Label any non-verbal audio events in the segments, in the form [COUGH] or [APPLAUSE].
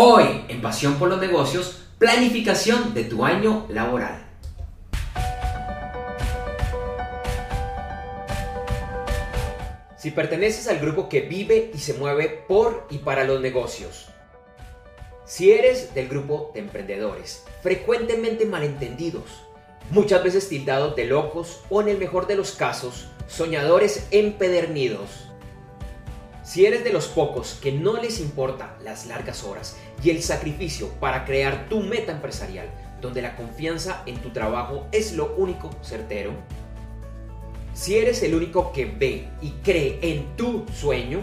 Hoy, en Pasión por los Negocios, planificación de tu año laboral. Si perteneces al grupo que vive y se mueve por y para los negocios, si eres del grupo de emprendedores, frecuentemente malentendidos, muchas veces tildados de locos o en el mejor de los casos, soñadores empedernidos, si eres de los pocos que no les importa las largas horas y el sacrificio para crear tu meta empresarial, donde la confianza en tu trabajo es lo único certero, si eres el único que ve y cree en tu sueño,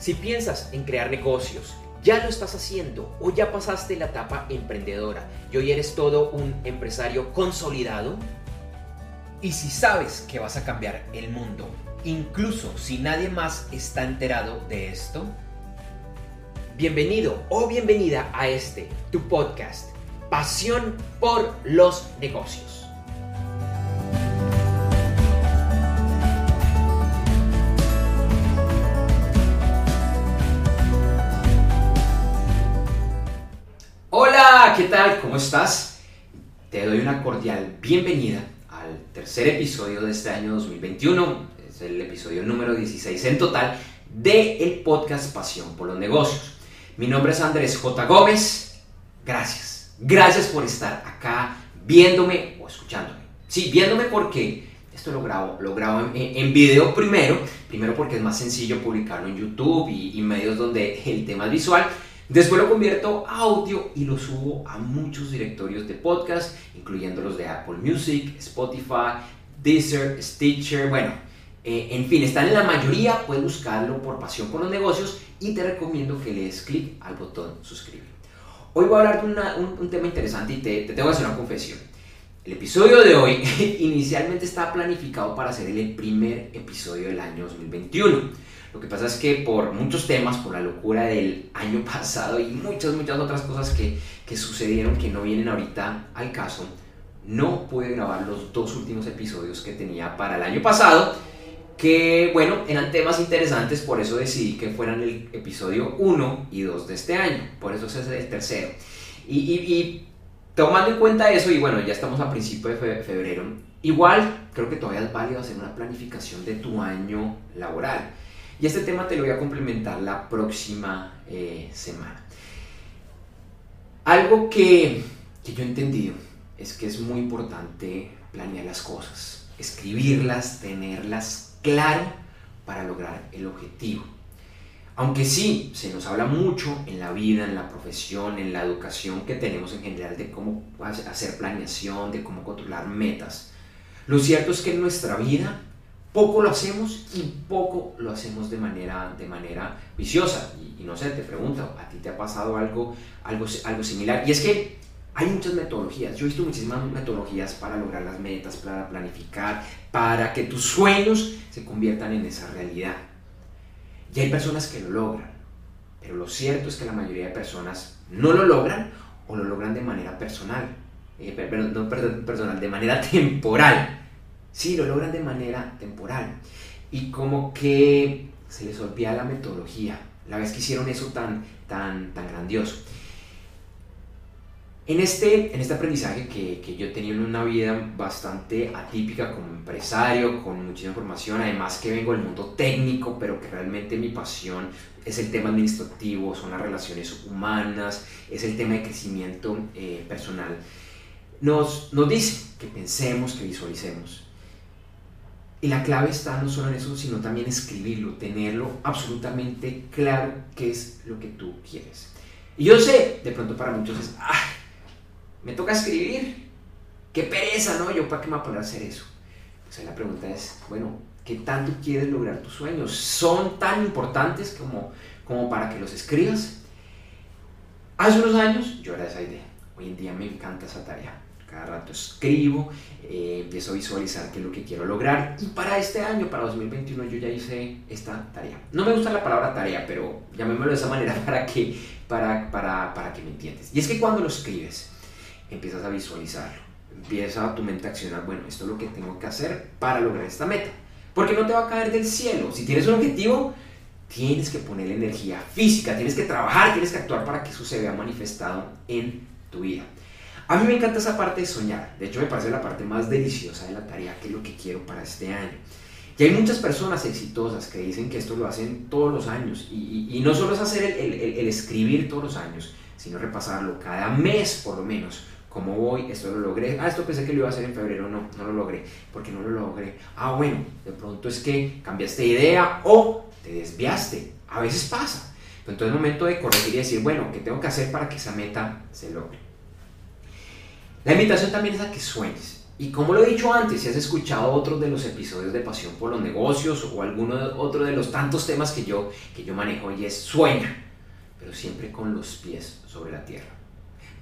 si piensas en crear negocios, ya lo estás haciendo o ya pasaste la etapa emprendedora y hoy eres todo un empresario consolidado, y si sabes que vas a cambiar el mundo incluso si nadie más está enterado de esto? Bienvenido o bienvenida a este, tu podcast, Pasión por los Negocios. Hola, ¿qué tal? ¿Cómo estás? Te doy una cordial bienvenida al tercer episodio de este año 2021 es el episodio número 16 en total de el podcast Pasión por los Negocios. Mi nombre es Andrés J. Gómez. Gracias. Gracias por estar acá viéndome o escuchándome. Sí, viéndome porque esto lo grabo, lo grabo en, video primero. Primero porque es más sencillo publicarlo en YouTube y, y medios donde el tema es visual. Después lo convierto a audio y lo subo a muchos directorios de podcast, incluyendo los de Apple Music, Spotify, Deezer, Stitcher, bueno, eh, en fin, están en la mayoría, puedes buscarlo por Pasión por los Negocios y te recomiendo que le des clic al botón suscribir. Hoy voy a hablar de un, tema interesante y te, tengo que hacer una confesión. El episodio de hoy [LAUGHS] inicialmente estaba planificado para ser el primer episodio del año 2021. Lo que pasa es que por muchos temas, por la locura del año [LAUGHS] pasado y muchas, muchas otras cosas que, que sucedieron que no vienen ahorita al caso, no pude grabar los dos últimos episodios que tenía para el año pasado que bueno, eran temas interesantes, por eso decidí que fueran el episodio 1 y 2 de este año, por eso es el tercero. Y, tomando en cuenta eso, y bueno, ya estamos a principio de febrero, igual creo que todavía es válido hacer una planificación de tu año laboral. Y este tema te lo voy a complementar la próxima eh, semana. Algo que, que yo he entendido es que es muy importante planear las cosas, escribirlas, tenerlas claro para lograr el objetivo. Aunque sí, se nos habla mucho en la vida, en la profesión, en la educación que tenemos en general de cómo hacer planeación, de cómo controlar metas. Lo cierto es que en nuestra vida poco lo hacemos y poco lo hacemos de manera, de manera viciosa. Y, no sé, te pregunto, ¿a ti te ha pasado algo, algo, algo similar? Y es que hay muchas metodologías. Yo he visto muchísimas metodologías para lograr las metas, para planificar, para que tus sueños se conviertan en esa realidad. Y hay personas que lo logran, pero lo cierto es que la mayoría de personas no lo logran o lo logran de manera personal. Eh, no personal, de manera [LAUGHS] temporal. Sí, lo logran de manera temporal. Y como que se les olvida la metodología. La vez que hicieron eso tan, tan, tan grandioso. En este, en este aprendizaje que, que yo he tenido en una vida bastante atípica como empresario, con muchísima formación, además que vengo del mundo técnico, pero que realmente mi pasión es el tema administrativo, son las relaciones humanas, es el tema de crecimiento eh, personal, nos, nos dice que pensemos, que visualicemos. Y la clave está no solo en eso, sino también escribirlo, tenerlo absolutamente claro qué es lo que tú quieres. Y yo sé, de pronto para muchos es, ¡ah! Me toca escribir. Qué pereza, ¿no? Yo para qué me voy a hacer eso. sea, la pregunta es, bueno, ¿qué tanto quieres lograr tus sueños? ¿Son tan importantes como, como para que los escribas? Hace unos años yo era esa idea. Hoy en día me encanta esa tarea. Cada rato escribo, eh, empiezo a visualizar qué es lo que quiero lograr. Y para este año, para 2021, yo ya hice esta tarea. No me gusta la palabra tarea, pero llamémoslo de esa manera [LAUGHS] para que, para, para, para que me entiendas. Y es que cuando lo escribes, empiezas a visualizarlo, empieza tu mente a accionar, bueno, esto es lo que tengo que hacer para lograr esta meta. Porque no te va a caer del cielo. Si tienes un objetivo, tienes que poner energía física, tienes que trabajar, tienes que actuar para que eso se vea manifestado en tu vida. A mí me encanta esa parte de soñar, de hecho me parece la parte más deliciosa de la tarea, que es lo que quiero para este año. Y hay muchas personas exitosas que dicen que esto lo hacen todos los años. Y, no solo es hacer el, el, escribir todos los años, sino repasarlo cada mes por lo menos. ¿Cómo voy? Esto lo logré. Ah, esto pensé que lo iba a hacer en febrero. No, no lo logré. ¿Por qué no lo logré? Ah, bueno, de pronto es que cambiaste idea o te desviaste. A veces pasa. Entonces es momento de corregir y decir, bueno, ¿qué tengo que hacer para que esa meta se logre? La invitación también es a que sueñes. Y como lo he dicho antes, si has escuchado otros de los episodios de Pasión por los Negocios o alguno otro de los tantos temas que yo, que yo manejo y es sueña, pero siempre con los pies sobre la tierra.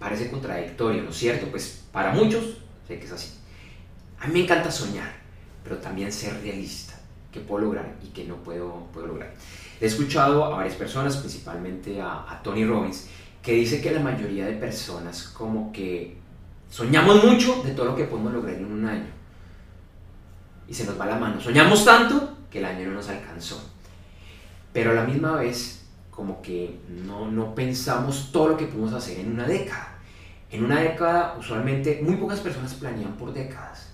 Parece contradictorio, ¿no es cierto? Pues para muchos sé que es así. A mí me encanta soñar, pero también ser realista, que puedo lograr y que no puedo, puedo lograr. He escuchado a varias personas, principalmente a, a Tony Robbins, que dice que la mayoría de personas como que Soñamos mucho de todo lo que podemos lograr en un año. Y se nos va la mano. Soñamos tanto que el año no nos alcanzó. Pero a la misma vez, como que no, no pensamos todo lo que podemos hacer en una década. En una década, usualmente, muy pocas personas planean por décadas.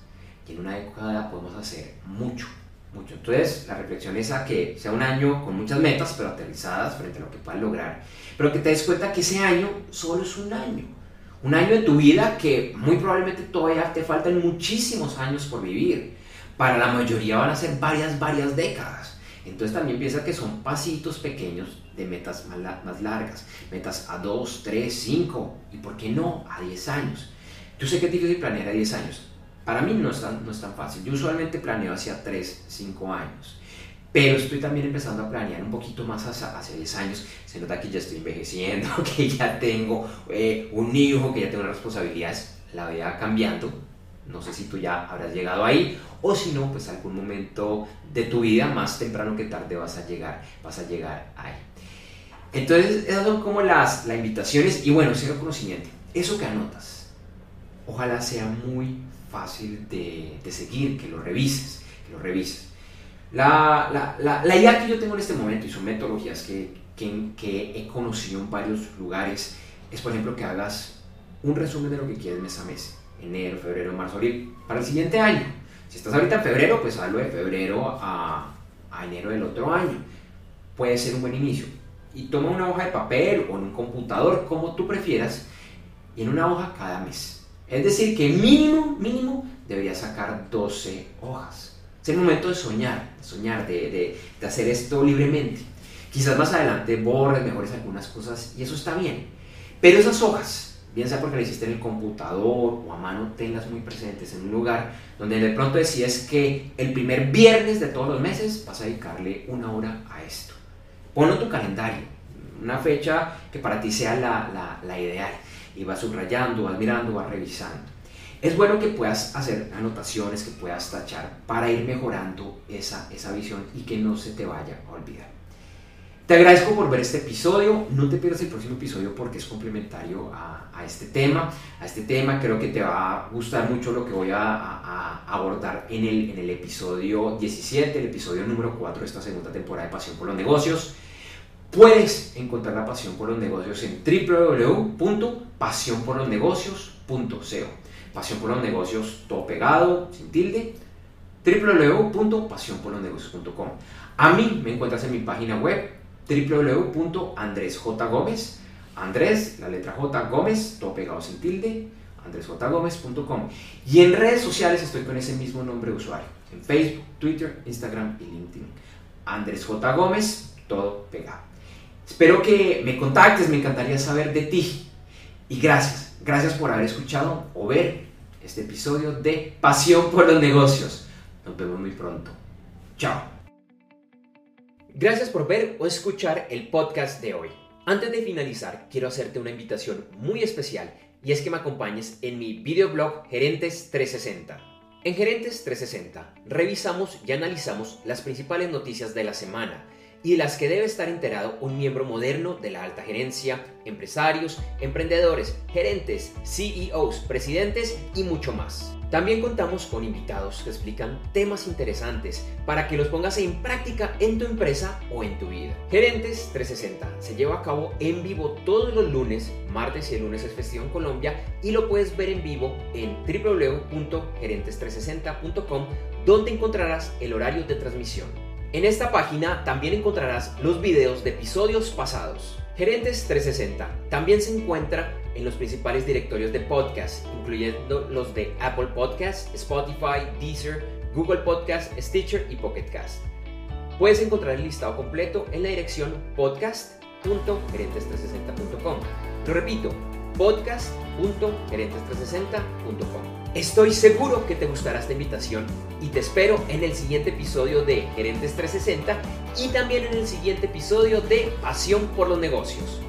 Y en una década podemos hacer mucho, mucho. Entonces, la reflexión es a que sea un año con muchas metas, pero aterrizadas frente a lo que puedas lograr. Pero que te des cuenta que ese año solo es un año un año de tu vida que muy probablemente todavía te faltan muchísimos años por vivir. Para la mayoría van a ser varias, varias décadas. Entonces también piensa que son pasitos pequeños de metas más, largas. Metas a 2, 3, 5 y por qué no a 10 años. Yo sé que es difícil planear a 10 años. Para mí no es tan, no es tan fácil. Yo usualmente planeo hacia 3, 5 años. Pero estoy también empezando a planear un poquito más hacia, hacia 10 años. Se nota que ya estoy envejeciendo, [LAUGHS] que ya tengo eh, un hijo, que ya tengo responsabilidades. La vida cambiando. No sé si tú ya habrás llegado ahí o si no, pues algún momento de tu vida, más temprano que tarde, vas a llegar, vas a llegar ahí. Entonces, esas son como las, las invitaciones y bueno, ese reconocimiento. Eso que anotas, ojalá sea muy fácil de, de seguir, que lo revises, que lo revises. La, la, la, idea que yo tengo en este momento y son metodologías que, que, que, he conocido en varios lugares es, por ejemplo, que hagas un resumen de lo que quieres mes a mes, enero, febrero, marzo, abril, para el siguiente año. Si estás ahorita en febrero, pues hazlo de febrero a, a enero del otro año. Puede ser un buen inicio. Y toma una hoja de papel o en un computador, como tú prefieras, y en una hoja cada mes. Es decir, que mínimo, mínimo, deberías sacar 12 hojas es el momento de soñar, de soñar, de, de, hacer esto libremente. Quizás más adelante borres, mejores algunas cosas y eso está bien. Pero esas hojas, bien sea porque lo hiciste en el computador o a mano, tenlas muy presentes en un lugar donde de pronto decides que el primer viernes de todos los meses vas a dedicarle una hora a esto. Ponlo tu calendario, una fecha que para ti sea la, la, la ideal. Y vas subrayando, vas mirando, vas revisando. Es bueno que puedas hacer anotaciones, que puedas tachar para ir mejorando esa, esa visión y que no se te vaya a olvidar. Te agradezco por ver este episodio. No te pierdas el próximo episodio porque es complementario a, este tema. A este tema creo que te va a gustar mucho lo que voy a, abordar en el, en el episodio 17, el episodio número 4 de esta segunda temporada de Pasión por los Negocios. Puedes encontrar la pasión por los negocios en www.pasionporlosnegocios.co. Pasión por los negocios, todo pegado, sin tilde, www.pasionporlosnegocios.com. A mí me encuentras en mi página web www.andresjgomez, Andrés, la letra J, Gómez, todo pegado sin tilde, andresjgomez.com. Y en redes sociales estoy con ese mismo nombre de usuario, en Facebook, Twitter, Instagram y LinkedIn. Andrés J. Gómez, todo pegado. Espero que me contactes, me encantaría saber de ti. Y gracias, gracias por haber escuchado o ver este episodio de Pasión por los Negocios. Nos vemos muy pronto. Chao. Gracias por ver o escuchar el podcast de hoy. Antes de finalizar, quiero hacerte una invitación muy especial y es que me acompañes en mi videoblog Gerentes 360. En Gerentes 360 revisamos y analizamos las principales noticias de la semana y de las que debe estar enterado un miembro moderno de la alta gerencia, empresarios, emprendedores, gerentes, CEOs, presidentes y mucho más. También contamos con invitados que explican temas interesantes para que los pongas en práctica en tu empresa o en tu vida. Gerentes 360 se lleva a cabo en vivo todos los lunes, martes y el lunes es festivo en Colombia y lo puedes ver en vivo en www.gerentes360.com donde encontrarás el horario de transmisión. En esta página también encontrarás los videos de episodios pasados. Gerentes 360 también se encuentra en los principales directorios de podcast, incluyendo los de Apple Podcasts, Spotify, Deezer, Google Podcasts, Stitcher y Pocket Cast. Puedes encontrar el listado completo en la dirección podcast.gerentes360.com. Lo repito, podcast.gerentes360.com. Estoy seguro que te gustará esta invitación y te espero en el siguiente episodio de Gerentes 360 y también en el siguiente episodio de Pasión por los Negocios.